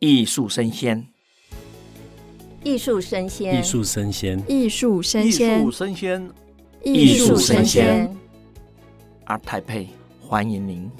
艺术生鲜，艺术生鲜，艺术生鲜，艺术生鲜，艺术生鲜，艺术生鲜。ART TAIPEI，欢迎您。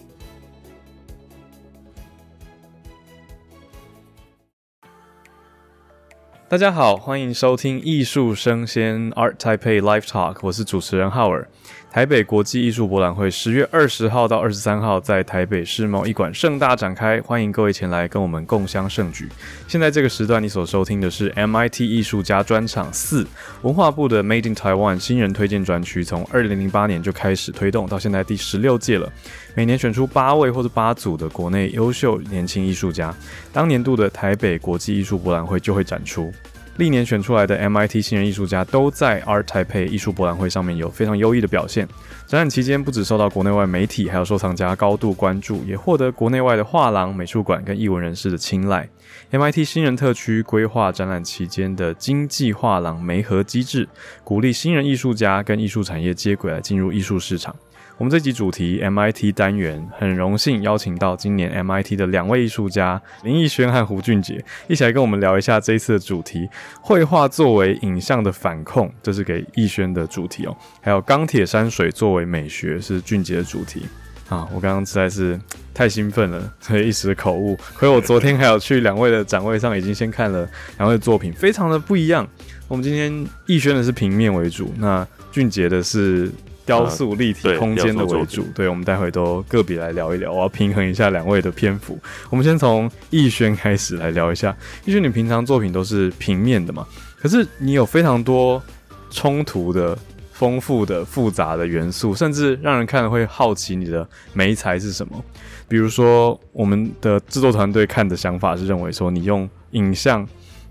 大家好，欢迎收听艺术生鲜 ART TAIPEI Live Talk，我是主持人浩尔。台北国际艺术博览会十月二十号到二十三号在台北世贸一馆盛大展开，欢迎各位前来跟我们共襄盛举。现在这个时段你所收听的是 MIT 艺术家专场四，文化部的 Made in Taiwan 新人推荐专区，从二零零八年就开始推动，到现在第十六届了。每年选出八位或者八组的国内优秀年轻艺术家，当年度的台北国际艺术博览会就会展出。历年选出来的 MIT 新人艺术家都在 ART TAIPEI 艺术博览会上面有非常优异的表现。展览期间，不只受到国内外媒体还有收藏家高度关注，也获得国内外的画廊、美术馆跟艺文人士的青睐。MIT 新人特区规划展览期间的经济画廊媒合机制，鼓励新人艺术家跟艺术产业接轨来进入艺术市场。我们这集主题 MIT 单元，很荣幸邀请到今年 MIT 的两位艺术家林义轩和胡俊杰，一起来跟我们聊一下这一次的主题：绘画作为影像的反控，这是给义轩的主题哦。还有钢铁山水作为美学是俊杰的主题啊。我刚刚实在是太兴奋了，所以一时口误。可是我昨天还有去两位的展位上，已经先看了两位的作品，非常的不一样。我们今天逸轩的是平面为主，那俊杰的是。雕塑立体空间的为主，对，我们待会都个别来聊一聊。我要平衡一下两位的篇幅。我们先从逸轩开始来聊一下。逸轩，你平常作品都是平面的嘛？可是你有非常多冲突的、丰富的、复杂的元素，甚至让人看了会好奇你的媒材是什么。比如说，我们的制作团队看的想法是认为说，你用影像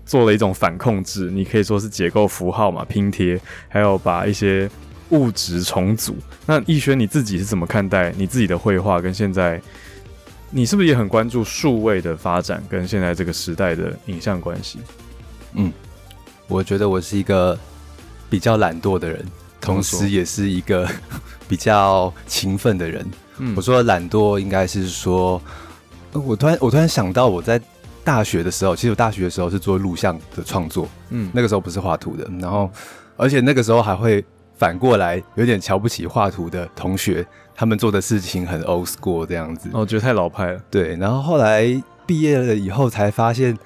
做了一种反控制，你可以说是结构符号嘛，拼贴，还有把一些。物质重组。那义轩你自己是怎么看待你自己的绘画？跟现在，你是不是也很关注数位的发展跟现在这个时代的影像关系？嗯，我觉得我是一个比较懒惰的人，同时也是一个 比较勤奋的人。嗯，我说懒惰应该是说，我突然我突然想到我在大学的时候，其实我大学的时候是做录像的创作，嗯，那个时候不是画图的，然后而且那个时候还会。反过来有点瞧不起画图的同学，他们做的事情很 old school 这样子，哦觉得太老派了。对，然后后来毕业了以后才发现，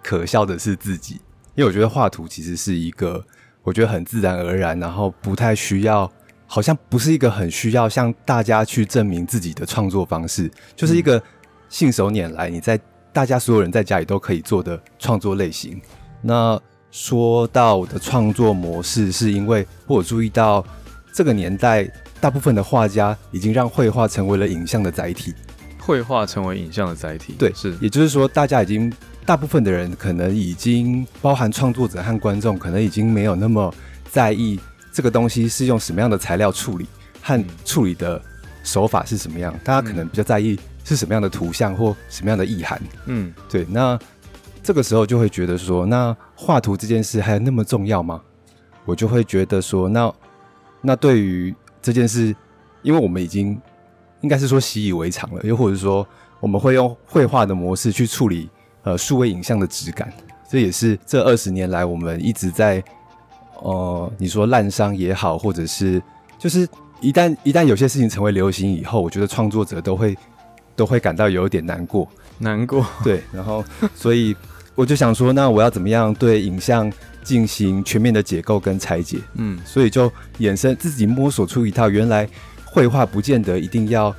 可笑的是自己，因为我觉得画图其实是一个，我觉得很自然而然，然后不太需要，好像不是一个很需要向大家去证明自己的创作方式，就是一个信手拈来，你在大家所有人在家里都可以做的创作类型。那说到我的创作模式，是因为我注意到这个年代大部分的画家已经让绘画成为了影像的载体。绘画成为影像的载体，对，是，也就是说，大家已经大部分的人可能已经包含创作者和观众，可能已经没有那么在意这个东西是用什么样的材料处理和处理的手法是什么样，大家可能比较在意是什么样的图像或什么样的意涵。嗯，对，那。这个时候就会觉得说，那画图这件事还有那么重要吗？我就会觉得说，那那对于这件事，因为我们已经应该是说习以为常了，又或者说我们会用绘画的模式去处理呃数位影像的质感，这也是这二十年来我们一直在呃你说滥觴也好，或者是就是一旦一旦有些事情成为流行以后，我觉得创作者都会都会感到有点难过，难过，对，然后所以。我就想说，那我要怎么样对影像进行全面的解构跟拆解？嗯，所以就衍生自己摸索出一套，原来绘画不见得一定要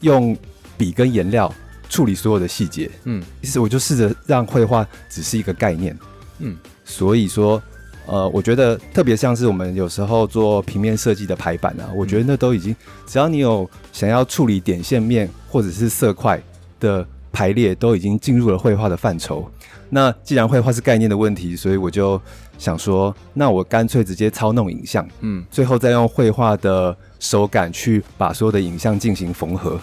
用笔跟颜料处理所有的细节。嗯，于是我就试着让绘画只是一个概念。嗯，所以说，呃，我觉得特别像是我们有时候做平面设计的排版啊，我觉得那都已经，只要你有想要处理点线面或者是色块的。排列都已经进入了绘画的范畴。那既然绘画是概念的问题，所以我就想说，那我干脆直接操弄影像，嗯，最后再用绘画的手感去把所有的影像进行缝合。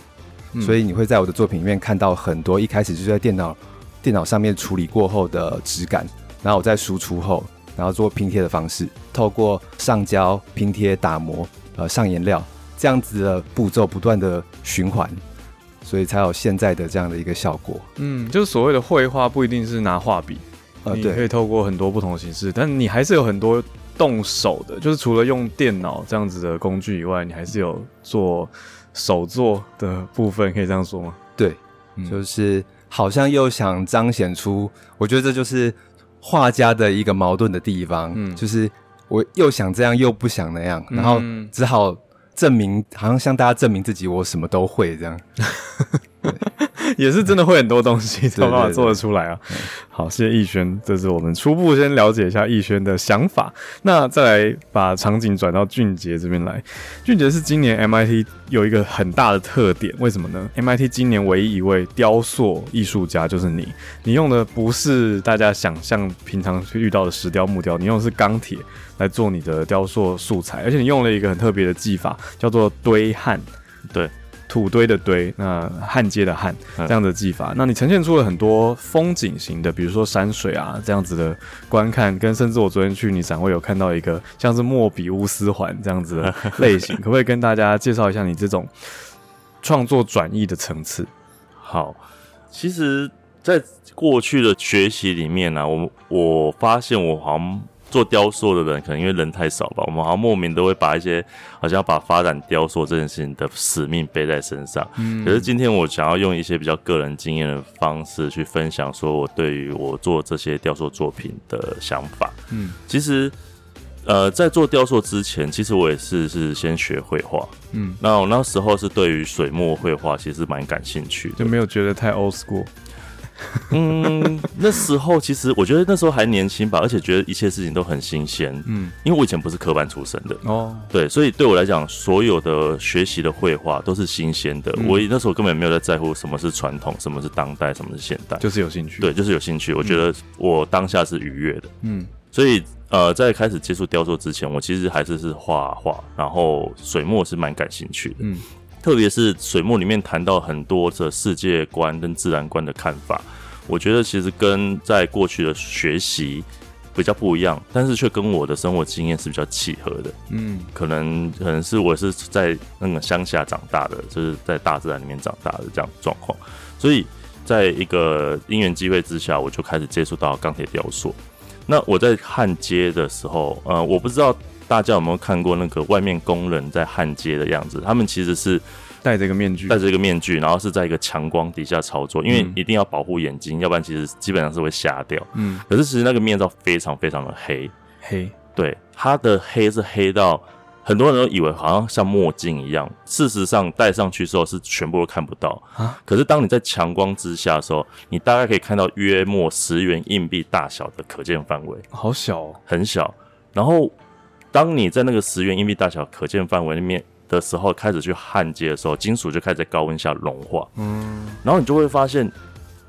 嗯。所以你会在我的作品里面看到很多一开始就在电脑电脑上面处理过后的质感，然后我再输出后，然后做拼贴的方式，透过上胶、拼贴、打磨、呃上颜料这样子的步骤不断的循环。所以才有现在的这样的一个效果。嗯，就是所谓的绘画不一定是拿画笔，呃，你可以透过很多不同的形式，但你还是有很多动手的，就是除了用电脑这样子的工具以外，你还是有做手作的部分，可以这样说吗？对，嗯、就是好像又想彰显出，我觉得这就是画家的一个矛盾的地方，嗯，就是我又想这样又不想那样，然后只好证明，好像向大家证明自己我什么都会这样。也是真的会很多东西，才有办法做得出来啊！好，谢谢逸轩，这是我们初步先了解一下逸轩的想法。那再来把场景转到俊杰这边来。俊杰是今年 MIT 有一个很大的特点，为什么呢？MIT 今年唯一一位雕塑艺术家就是你。你用的不是大家想象平常遇到的石雕、木雕，你用的是钢铁来做你的雕塑素材，而且你用了一个很特别的技法，叫做堆焊。对。土堆的堆，那焊接的焊，这样的技法，那你呈现出了很多风景型的，比如说山水啊这样子的观看，跟甚至我昨天去你展会有看到一个像是莫比乌斯环这样子的类型，可不可以跟大家介绍一下你这种创作转译的层次？好，其实，在过去的学习里面呢、啊，我我发现我好像。做雕塑的人可能因为人太少吧，我们好像莫名都会把一些好像要把发展雕塑这件事情的使命背在身上。嗯，可是今天我想要用一些比较个人经验的方式去分享，说我对于我做这些雕塑作品的想法。嗯，其实呃，在做雕塑之前，其实我也是是先学绘画。嗯，那我那时候是对于水墨绘画其实蛮感兴趣的，就没有觉得太 old school。嗯，那时候其实我觉得那时候还年轻吧，而且觉得一切事情都很新鲜。嗯，因为我以前不是科班出身的哦，对，所以对我来讲，所有的学习的绘画都是新鲜的。嗯、我那时候根本没有在在乎什么是传统，什么是当代，什么是现代，就是有兴趣。对，就是有兴趣。我觉得我当下是愉悦的。嗯，所以呃，在开始接触雕塑之前，我其实还是是画画，然后水墨是蛮感兴趣的。嗯。特别是水墨里面谈到很多的世界观跟自然观的看法，我觉得其实跟在过去的学习比较不一样，但是却跟我的生活经验是比较契合的。嗯，可能可能是我是在那个乡下长大的，就是在大自然里面长大的这样状况，所以在一个因缘机会之下，我就开始接触到钢铁雕塑。那我在焊接的时候，呃，我不知道。大家有没有看过那个外面工人在焊接的样子？他们其实是戴着一个面具，戴着一个面具，然后是在一个强光底下操作，因为一定要保护眼睛，嗯、要不然其实基本上是会瞎掉。嗯，可是其实那个面罩非常非常的黑，黑，对，它的黑是黑到很多人都以为好像像墨镜一样，事实上戴上去之后是全部都看不到啊。可是当你在强光之下的时候，你大概可以看到约莫十元硬币大小的可见范围，好小哦，很小，然后。当你在那个十元硬币大小可见范围里面的时候，开始去焊接的时候，金属就开始在高温下融化。嗯，然后你就会发现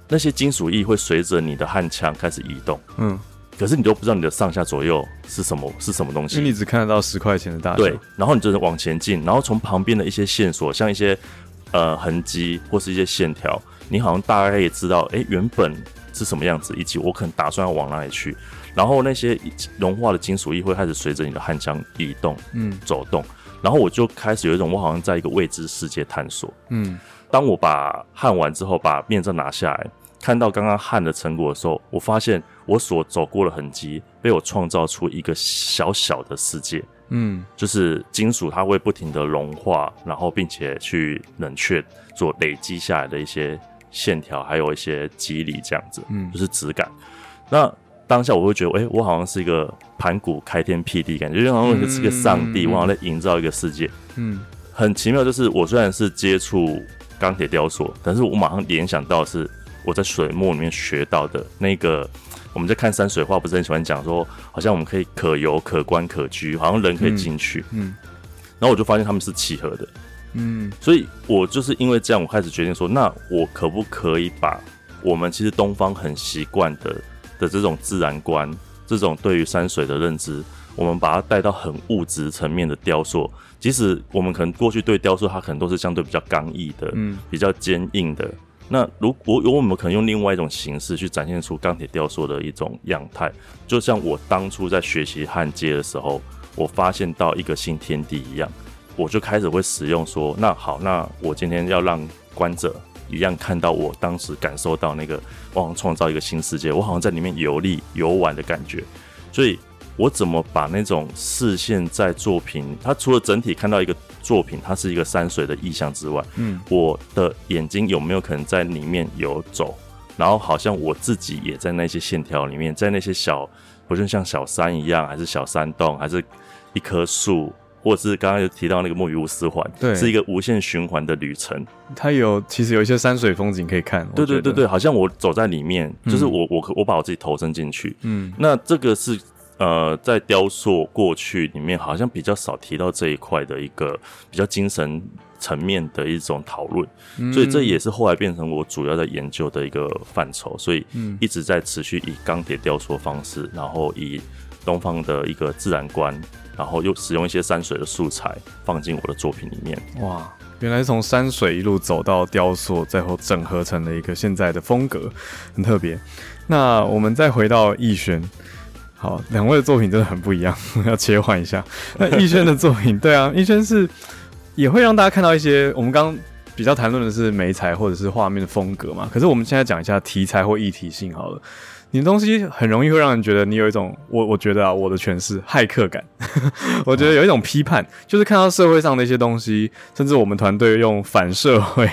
那些金属液会随着你的焊枪开始移动。嗯，可是你都不知道你的上下左右是什么是什么东西，因为你只看得到十块钱的大小。对，然后你就是往前进，然后从旁边的一些线索，像一些呃痕迹或是一些线条，你好像大概也知道，哎，原本是什么样子，以及我可能打算要往哪里去。然后那些融化的金属液会开始随着你的汗腔移动，嗯，走动。然后我就开始有一种我好像在一个未知世界探索，嗯。当我把焊完之后，把面罩拿下来，看到刚刚焊的成果的时候，我发现我所走过的痕迹被我创造出一个小小的世界，嗯，就是金属它会不停的融化，然后并且去冷却，做累积下来的一些线条，还有一些肌理这样子，嗯，就是质感。那当下我会觉得，哎、欸，我好像是一个盘古开天辟地感觉，就好像是个上帝，我好像在营造一个世界。嗯，很奇妙，就是我虽然是接触钢铁雕塑，但是我马上联想到是我在水墨里面学到的那个。我们在看山水画，不是很喜欢讲说，好像我们可以可游、可观、可居，好像人可以进去。嗯，然后我就发现他们是契合的。嗯，所以我就是因为这样，我开始决定说，那我可不可以把我们其实东方很习惯的。的这种自然观，这种对于山水的认知，我们把它带到很物质层面的雕塑。即使我们可能过去对雕塑，它可能都是相对比较刚毅的，嗯，比较坚硬的。那如果有我们可能用另外一种形式去展现出钢铁雕塑的一种样态，就像我当初在学习焊接的时候，我发现到一个新天地一样，我就开始会使用说，那好，那我今天要让观者一样看到我当时感受到那个，我好像创造一个新世界，我好像在里面游历游玩的感觉。所以，我怎么把那种视线在作品，它除了整体看到一个作品，它是一个山水的意象之外，嗯，我的眼睛有没有可能在里面游走？然后好像我自己也在那些线条里面，在那些小，不是像小山一样，还是小山洞，还是一棵树，或者是刚刚有提到那个墨鱼乌斯环，对，是一个无限循环的旅程。它有其实有一些山水风景可以看。对对对对，好像我走在里面，就是我我我把我自己投身进去。嗯，那这个是。呃，在雕塑过去里面，好像比较少提到这一块的一个比较精神层面的一种讨论，嗯，所以这也是后来变成我主要在研究的一个范畴，所以一直在持续以钢铁雕塑的方式，然后以东方的一个自然观，然后又使用一些山水的素材放进我的作品里面。哇，原来是从山水一路走到雕塑，最后整合成了一个现在的风格，很特别。那我们再回到逸轩。好，两位的作品真的很不一样，要切换一下。那逸轩的作品，对啊，逸轩是也会让大家看到一些我们刚刚比较谈论的是媒材或者是画面的风格嘛。可是我们现在讲一下题材或议题性好了。你的东西很容易会让人觉得你有一种，我我觉得啊，我的诠释骇客感。我觉得有一种批判，就是看到社会上的一些东西，甚至我们团队用反社会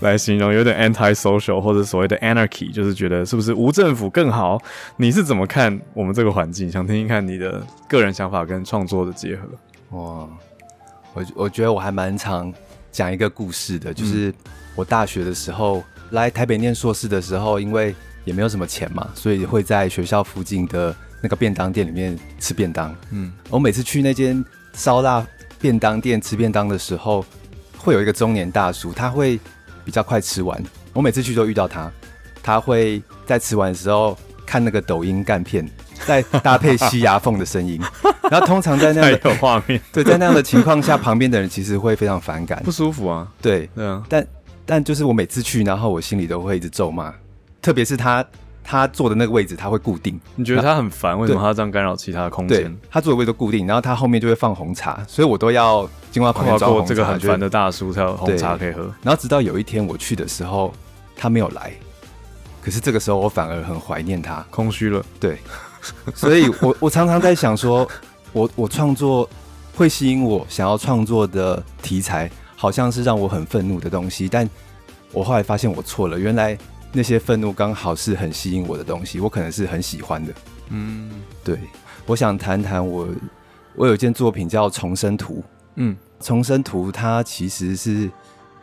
来形容，有点 anti-social 或者所谓的 anarchy，就是觉得是不是无政府更好？你是怎么看我们这个环境？想听听看你的个人想法跟创作的结合。哇，我我觉得我还蛮常讲一个故事的，就是我大学的时候来台北念硕士的时候，因为也没有什么钱嘛，所以会在学校附近的那个便当店里面吃便当。嗯，我每次去那间烧腊便当店吃便当的时候，会有一个中年大叔，他会比较快吃完。我每次去都遇到他，他会在吃完的时候看那个抖音干片，再搭配吸牙缝的声音。然后通常在那样的画面，对，在那样的情况下，旁边的人其实会非常反感，不舒服啊。对，对啊。但但就是我每次去，然后我心里都会一直咒骂。特别是他，他坐的那个位置，他会固定。你觉得他很烦？为什么他这样干扰其他的空间？他坐的位置都固定，然后他后面就会放红茶，所以我都要经过旁边找红茶。这个很烦的大叔才有红茶可以喝。然后直到有一天我去的时候，他没有来。可是这个时候我反而很怀念他，空虚了。对，所以我我常常在想说，我我创作会吸引我想要创作的题材，好像是让我很愤怒的东西，但我后来发现我错了，原来。那些愤怒刚好是很吸引我的东西，我可能是很喜欢的。嗯，对，我想谈谈我，我有一件作品叫《重生图》。嗯，《重生图》它其实是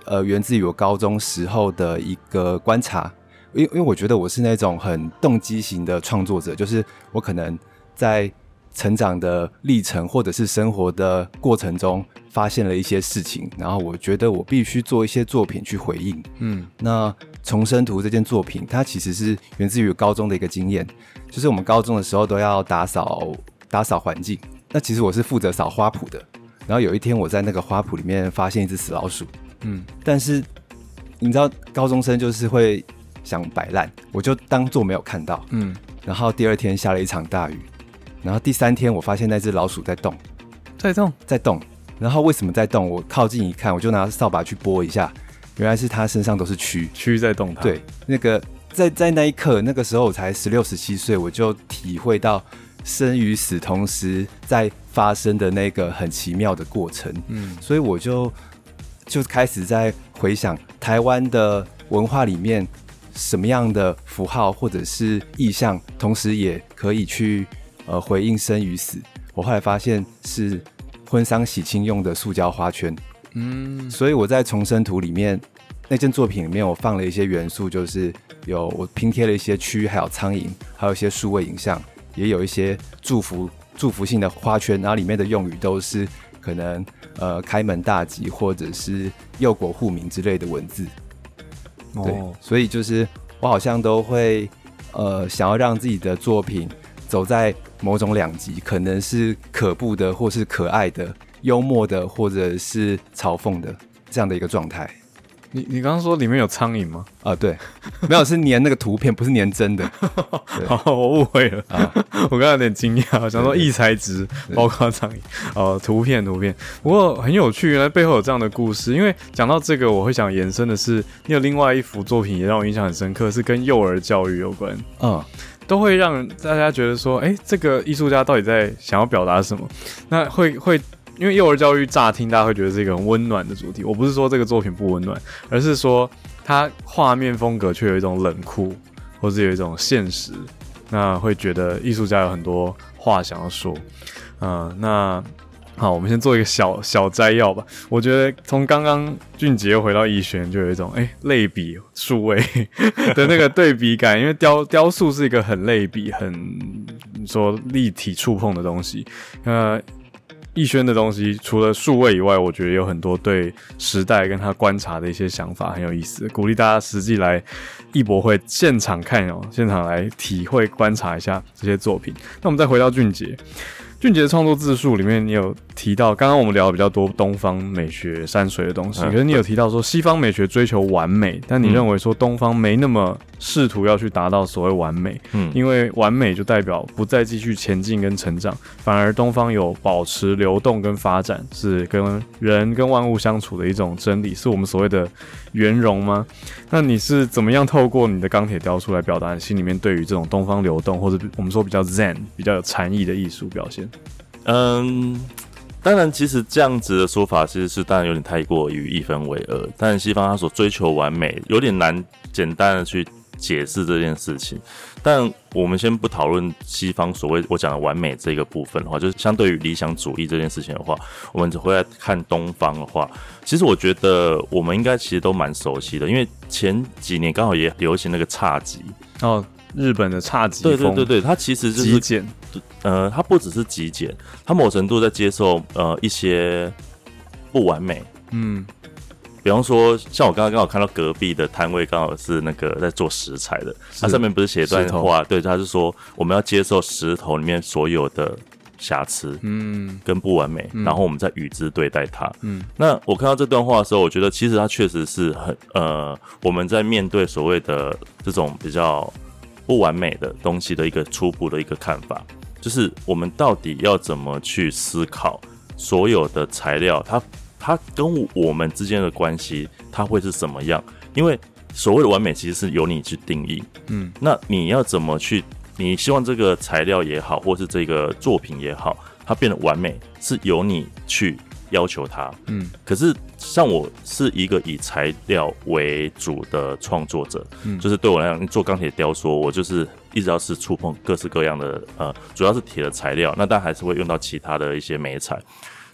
呃源自于我高中时候的一个观察，因为因为我觉得我是那种很动机型的创作者，就是我可能在。成长的历程，或者是生活的过程中，发现了一些事情，然后我觉得我必须做一些作品去回应。嗯，那《重生图》这件作品，它其实是源自于高中的一个经验，就是我们高中的时候都要打扫打扫环境。那其实我是负责扫花圃的，然后有一天我在那个花圃里面发现一只死老鼠。嗯，但是你知道高中生就是会想摆烂，我就当做没有看到。嗯，然后第二天下了一场大雨。然后第三天，我发现那只老鼠在动，在动，在动。然后为什么在动？我靠近一看，我就拿扫把去拨一下，原来是它身上都是蛆，蛆在动它。对，那个在在那一刻，那个时候我才十六十七岁，我就体会到生与死同时在发生的那个很奇妙的过程。嗯，所以我就就开始在回想台湾的文化里面什么样的符号或者是意象，同时也可以去。呃，回应生与死，我后来发现是婚丧喜庆用的塑胶花圈。嗯，所以我在重生图里面那件作品里面，我放了一些元素，就是有我拼贴了一些蛆，还有苍蝇，还有一些数位影像，也有一些祝福祝福性的花圈，然后里面的用语都是可能呃开门大吉或者是佑国护民之类的文字。哦，对，所以就是我好像都会呃想要让自己的作品走在。某种两极，可能是可怖的，或是可爱的、幽默的，或者是嘲讽的这样的一个状态。你你刚刚说里面有苍蝇吗？啊，对，没有，是粘那个图片，不是粘真的。好，我误会了啊！我刚刚有点惊讶，我想说异材质包括苍蝇哦，图片图片。不过很有趣，原来背后有这样的故事。因为讲到这个，我会想延伸的是，你有另外一幅作品也让我印象很深刻，是跟幼儿教育有关。嗯，都会让大家觉得说，哎，这个艺术家到底在想要表达什么？那会会。因为幼儿教育乍听，大家会觉得是一个很温暖的主题。我不是说这个作品不温暖，而是说它画面风格却有一种冷酷，或是有一种现实。那会觉得艺术家有很多话想要说。嗯、那好，我们先做一个小小摘要吧。我觉得从刚刚俊杰回到逸轩，就有一种哎类比数位 的那个对比感。因为雕雕塑是一个很类比、很说立体触碰的东西。呃。逸轩的东西除了数位以外，我觉得有很多对时代跟他观察的一些想法很有意思，鼓励大家实际来艺博会现场看哦，现场来体会观察一下这些作品。那我们再回到俊杰。俊杰的创作自述里面，你有提到，刚刚我们聊的比较多东方美学山水的东西，可是你有提到说西方美学追求完美，但你认为说东方没那么试图要去达到所谓完美，嗯，因为完美就代表不再继续前进跟成长，反而东方有保持流动跟发展，是跟人跟万物相处的一种真理，是我们所谓的圆融吗？那你是怎么样透过你的钢铁雕塑来表达你心里面对于这种东方流动，或者我们说比较 Zen、比较有禅意的艺术表现？嗯，当然，其实这样子的说法其实是当然有点太过于一分为二。但西方他所追求完美，有点难简单的去解释这件事情。但我们先不讨论西方所谓我讲的完美这个部分的话，就是相对于理想主义这件事情的话，我们只会来看东方的话，其实我觉得我们应该其实都蛮熟悉的，因为前几年刚好也流行那个侘寂哦。日本的侘寂，对对对对，它其实就是极简，呃，它不只是极简，它某程度在接受呃一些不完美，嗯，比方说像我刚刚刚好看到隔壁的摊位刚好是那个在做石材的，它上面不是写一段话，对，它是说我们要接受石头里面所有的瑕疵，嗯，跟不完美，然后我们再与之对待它，嗯，那我看到这段话的时候，我觉得其实它确实是很呃我们在面对所谓的这种比较。不完美的东西的一个初步的一个看法，就是我们到底要怎么去思考所有的材料，它它跟我们之间的关系，它会是什么样？因为所谓的完美，其实是由你去定义。嗯，那你要怎么去？你希望这个材料也好，或是这个作品也好，它变得完美，是由你去。要求它，嗯，可是像我是一个以材料为主的创作者，嗯，就是对我来讲，做钢铁雕塑，我就是一直要是触碰各式各样的，呃，主要是铁的材料，那但还是会用到其他的一些美材，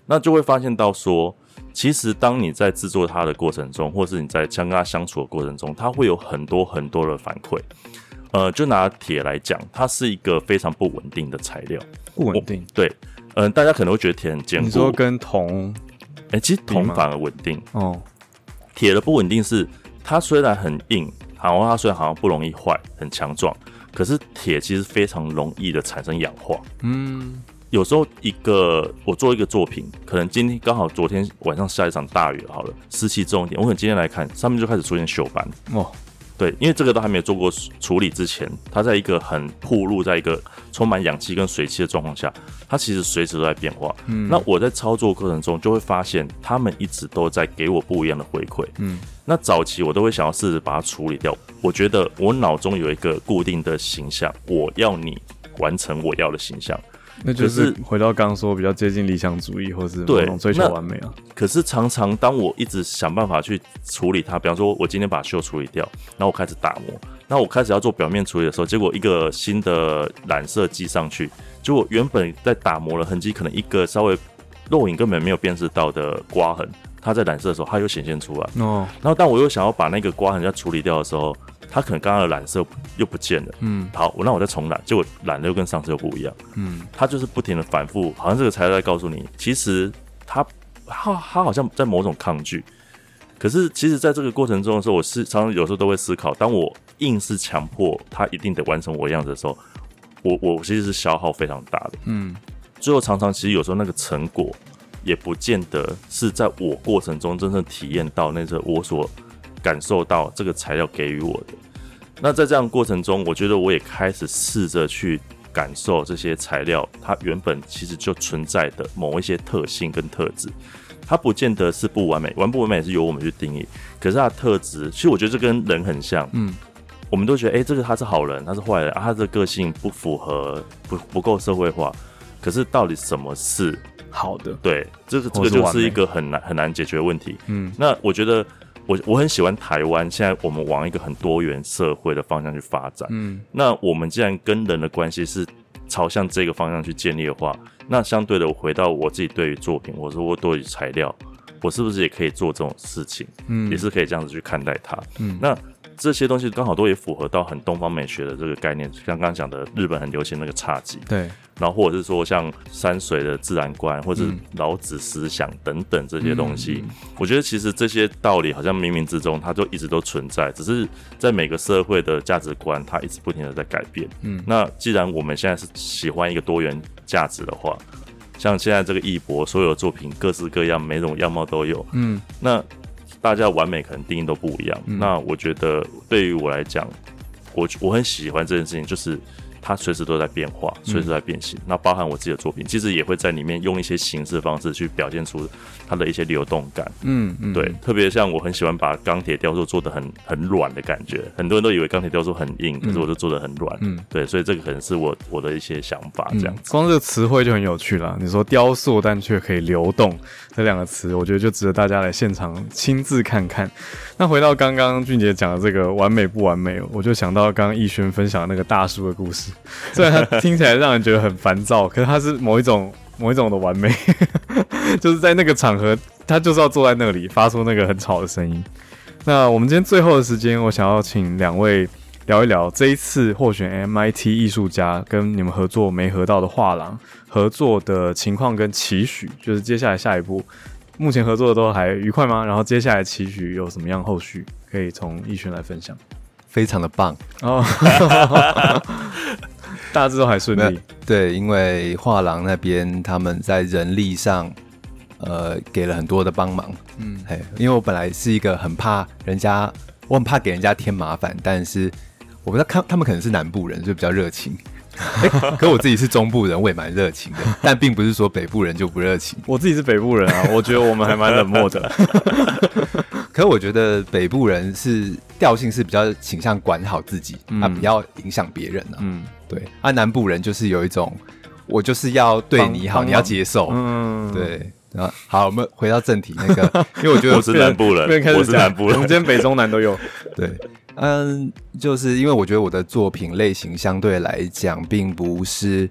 那就会发现到说，其实当你在制作它的过程中，或是你在将跟它相处的过程中，它会有很多很多的反馈，呃，就拿铁来讲，它是一个非常不稳定的材料，不稳定，对。嗯、呃，大家可能会觉得铁很坚固。你说跟铜，哎、欸，其实铜反而稳定。哦，铁的不稳定是它虽然很硬，然后它虽然好像不容易坏，很强壮，可是铁其实非常容易的产生氧化。嗯，有时候一个我做一个作品，可能今天刚好昨天晚上下一场大雨，好了，湿气重一点，我可能今天来看上面就开始出现锈斑。哦。对，因为这个都还没有做过处理之前，它在一个很暴露，在一个充满氧气跟水汽的状况下，它其实随时都在变化。嗯，那我在操作过程中就会发现，他们一直都在给我不一样的回馈。嗯，那早期我都会想要试着把它处理掉。我觉得我脑中有一个固定的形象，我要你完成我要的形象。那就是回到刚刚说比较接近理想主义，或是那种追求完美啊。可是常常当我一直想办法去处理它，比方说我今天把锈处理掉，然后我开始打磨，那我开始要做表面处理的时候，结果一个新的染色剂上去，结果原本在打磨的痕迹，可能一个稍微肉眼根本没有辨识到的刮痕，它在染色的时候它又显现出来。哦，然后当我又想要把那个刮痕要处理掉的时候。它可能刚刚的染色又不见了，嗯，好，我那我再重染，结果染的又跟上次又不一样，嗯，他就是不停的反复，好像这个材料在告诉你，其实他他他好像在某种抗拒，可是其实在这个过程中的时候，我是常常有时候都会思考，当我硬是强迫他一定得完成我样子的时候，我我其实是消耗非常大的，嗯，最后常常其实有时候那个成果也不见得是在我过程中真正体验到那个我所。感受到这个材料给予我的。那在这样过程中，我觉得我也开始试着去感受这些材料它原本其实就存在的某一些特性跟特质。它不见得是不完美，完不完美是由我们去定义。可是它的特质，其实我觉得这跟人很像。嗯，我们都觉得，哎、欸，这个他是好人，他是坏人，啊，他的个性不符合，不不够社会化。可是到底什么是好的？对，这个这个就是一个很难很难解决的问题。嗯，那我觉得我我很喜欢台湾，现在我们往一个很多元社会的方向去发展。嗯，那我们既然跟人的关系是朝向这个方向去建立的话。那相对的，我回到我自己对于作品，我说我对于材料，我是不是也可以做这种事情？嗯，也是可以这样子去看待它。嗯，那。这些东西刚好都也符合到很东方美学的这个概念，像刚刚讲的日本很流行那个侘寂，对，然后或者是说像山水的自然观，或者是老子思想等等这些东西，嗯，我觉得其实这些道理好像冥冥之中它就一直都存在，只是在每个社会的价值观它一直不停的在改变。嗯，那既然我们现在是喜欢一个多元价值的话，像现在这个艺博所有的作品各式各样，每种样貌都有。嗯，那。大家完美可能定义都不一样，嗯、那我觉得对于我来讲，我我很喜欢这件事情，就是。它随时都在变化，随时在变形。那、嗯、包含我自己的作品，其实也会在里面用一些形式方式去表现出它的一些流动感。嗯嗯，对，特别像我很喜欢把钢铁雕塑做的很很软的感觉。很多人都以为钢铁雕塑很硬，可是我就做的很软。嗯，对，所以这个可能是我我的一些想法这样子。嗯、光这个词汇就很有趣了。你说雕塑，但却可以流动这两个词，我觉得就值得大家来现场亲自看看。那回到刚刚俊杰讲的这个完美不完美，我就想到刚刚逸轩分享的那个大叔的故事。虽然他听起来让人觉得很烦躁，可是他是某一种某一种的完美，就是在那个场合，他就是要坐在那里发出那个很吵的声音。那我们今天最后的时间，我想要请两位聊一聊这一次获选 MIT 艺术家跟你们合作没合到的画廊合作的情况跟期许，就是接下来下一步，目前合作的都还愉快吗？然后接下来期许有什么样后续，可以从艺轩来分享。非常的棒哦，大致都还顺利。对，因为画廊那边他们在人力上，呃，给了很多的帮忙。嗯，嘿，因为我本来是一个很怕人家，我很怕给人家添麻烦，但是我不知道看他们可能是南部人，就比较热情。欸、可我自己是中部人，我也蛮热情的，但并不是说北部人就不热情。我自己是北部人啊，我觉得我们还蛮冷漠的。可我觉得北部人是调性是比较倾向管好自己，嗯、啊，不要影响别人啊。嗯，对。啊，南部人就是有一种，我就是要对你好，你要接受。嗯，对。啊，好，我们回到正题，那个，因为我觉得我是南部人，我是南部人，我们今天北中南都有。对。嗯，就是因为我觉得我的作品类型相对来讲，并不是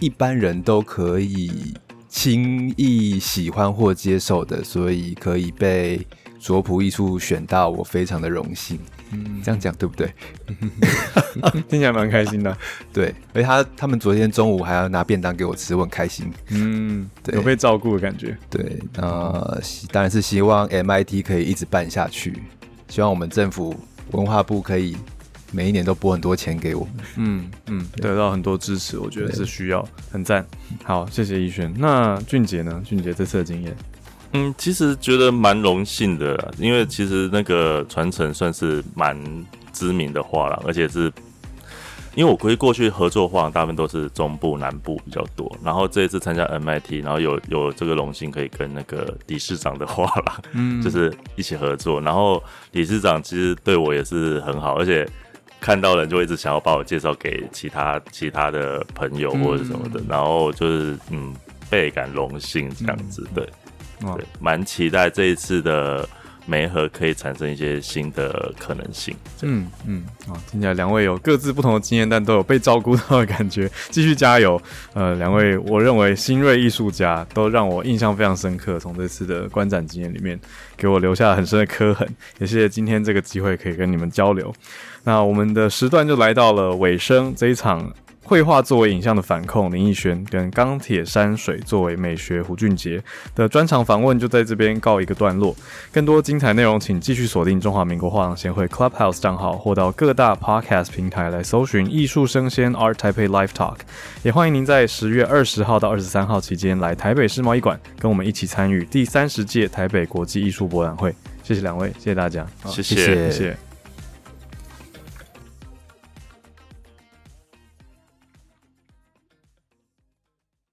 一般人都可以轻易喜欢或接受的，所以可以被卓普艺术选到，我非常的荣幸。嗯，这样讲对不对？听起来蛮开心的。对，而且他他们昨天中午还要拿便当给我吃，我很开心。嗯，对，有被照顾的感觉。对，呃，当然是希望 MIT 可以一直办下去，希望我们政府。文化部可以每一年都拨很多钱给我们，嗯嗯，得到很多支持，我觉得是需要，很赞。好，谢谢逸轩。那俊杰呢？俊杰这次的经验，嗯，其实觉得蛮荣幸的，因为其实那个传承算是蛮知名的画廊，而且是。因为我估计过去合作的话，大部分都是中部、南部比较多。然后这一次参加 MIT，然后有有这个荣幸可以跟那个理事长的画廊，嗯，就是一起合作。然后理事长其实对我也是很好，而且看到人就一直想要把我介绍给其他其他的朋友或者什么的。嗯、然后就是嗯，倍感荣幸这样子，对，嗯、对，蛮期待这一次的。媒合可以产生一些新的可能性。嗯嗯，啊，听起来两位有各自不同的经验，但都有被照顾到的感觉。继续加油！呃，两位我认为新锐艺术家都让我印象非常深刻，从这次的观展经验里面给我留下了很深的刻痕。也谢谢今天这个机会可以跟你们交流。那我们的时段就来到了尾声，这一场。绘画作为影像的反控，林奕轩跟钢铁山水作为美学，胡俊杰的专场访问就在这边告一个段落。更多精彩内容，请继续锁定中华民国画廊协会 Clubhouse 账号，或到各大 Podcast 平台来搜寻“艺术生鲜 Art Taipei Live Talk”。也欢迎您在十月二十号到二十三号期间来台北世贸艺馆，跟我们一起参与第三十届台北国际艺术博览会。谢谢两位，谢谢大家，谢谢谢谢谢。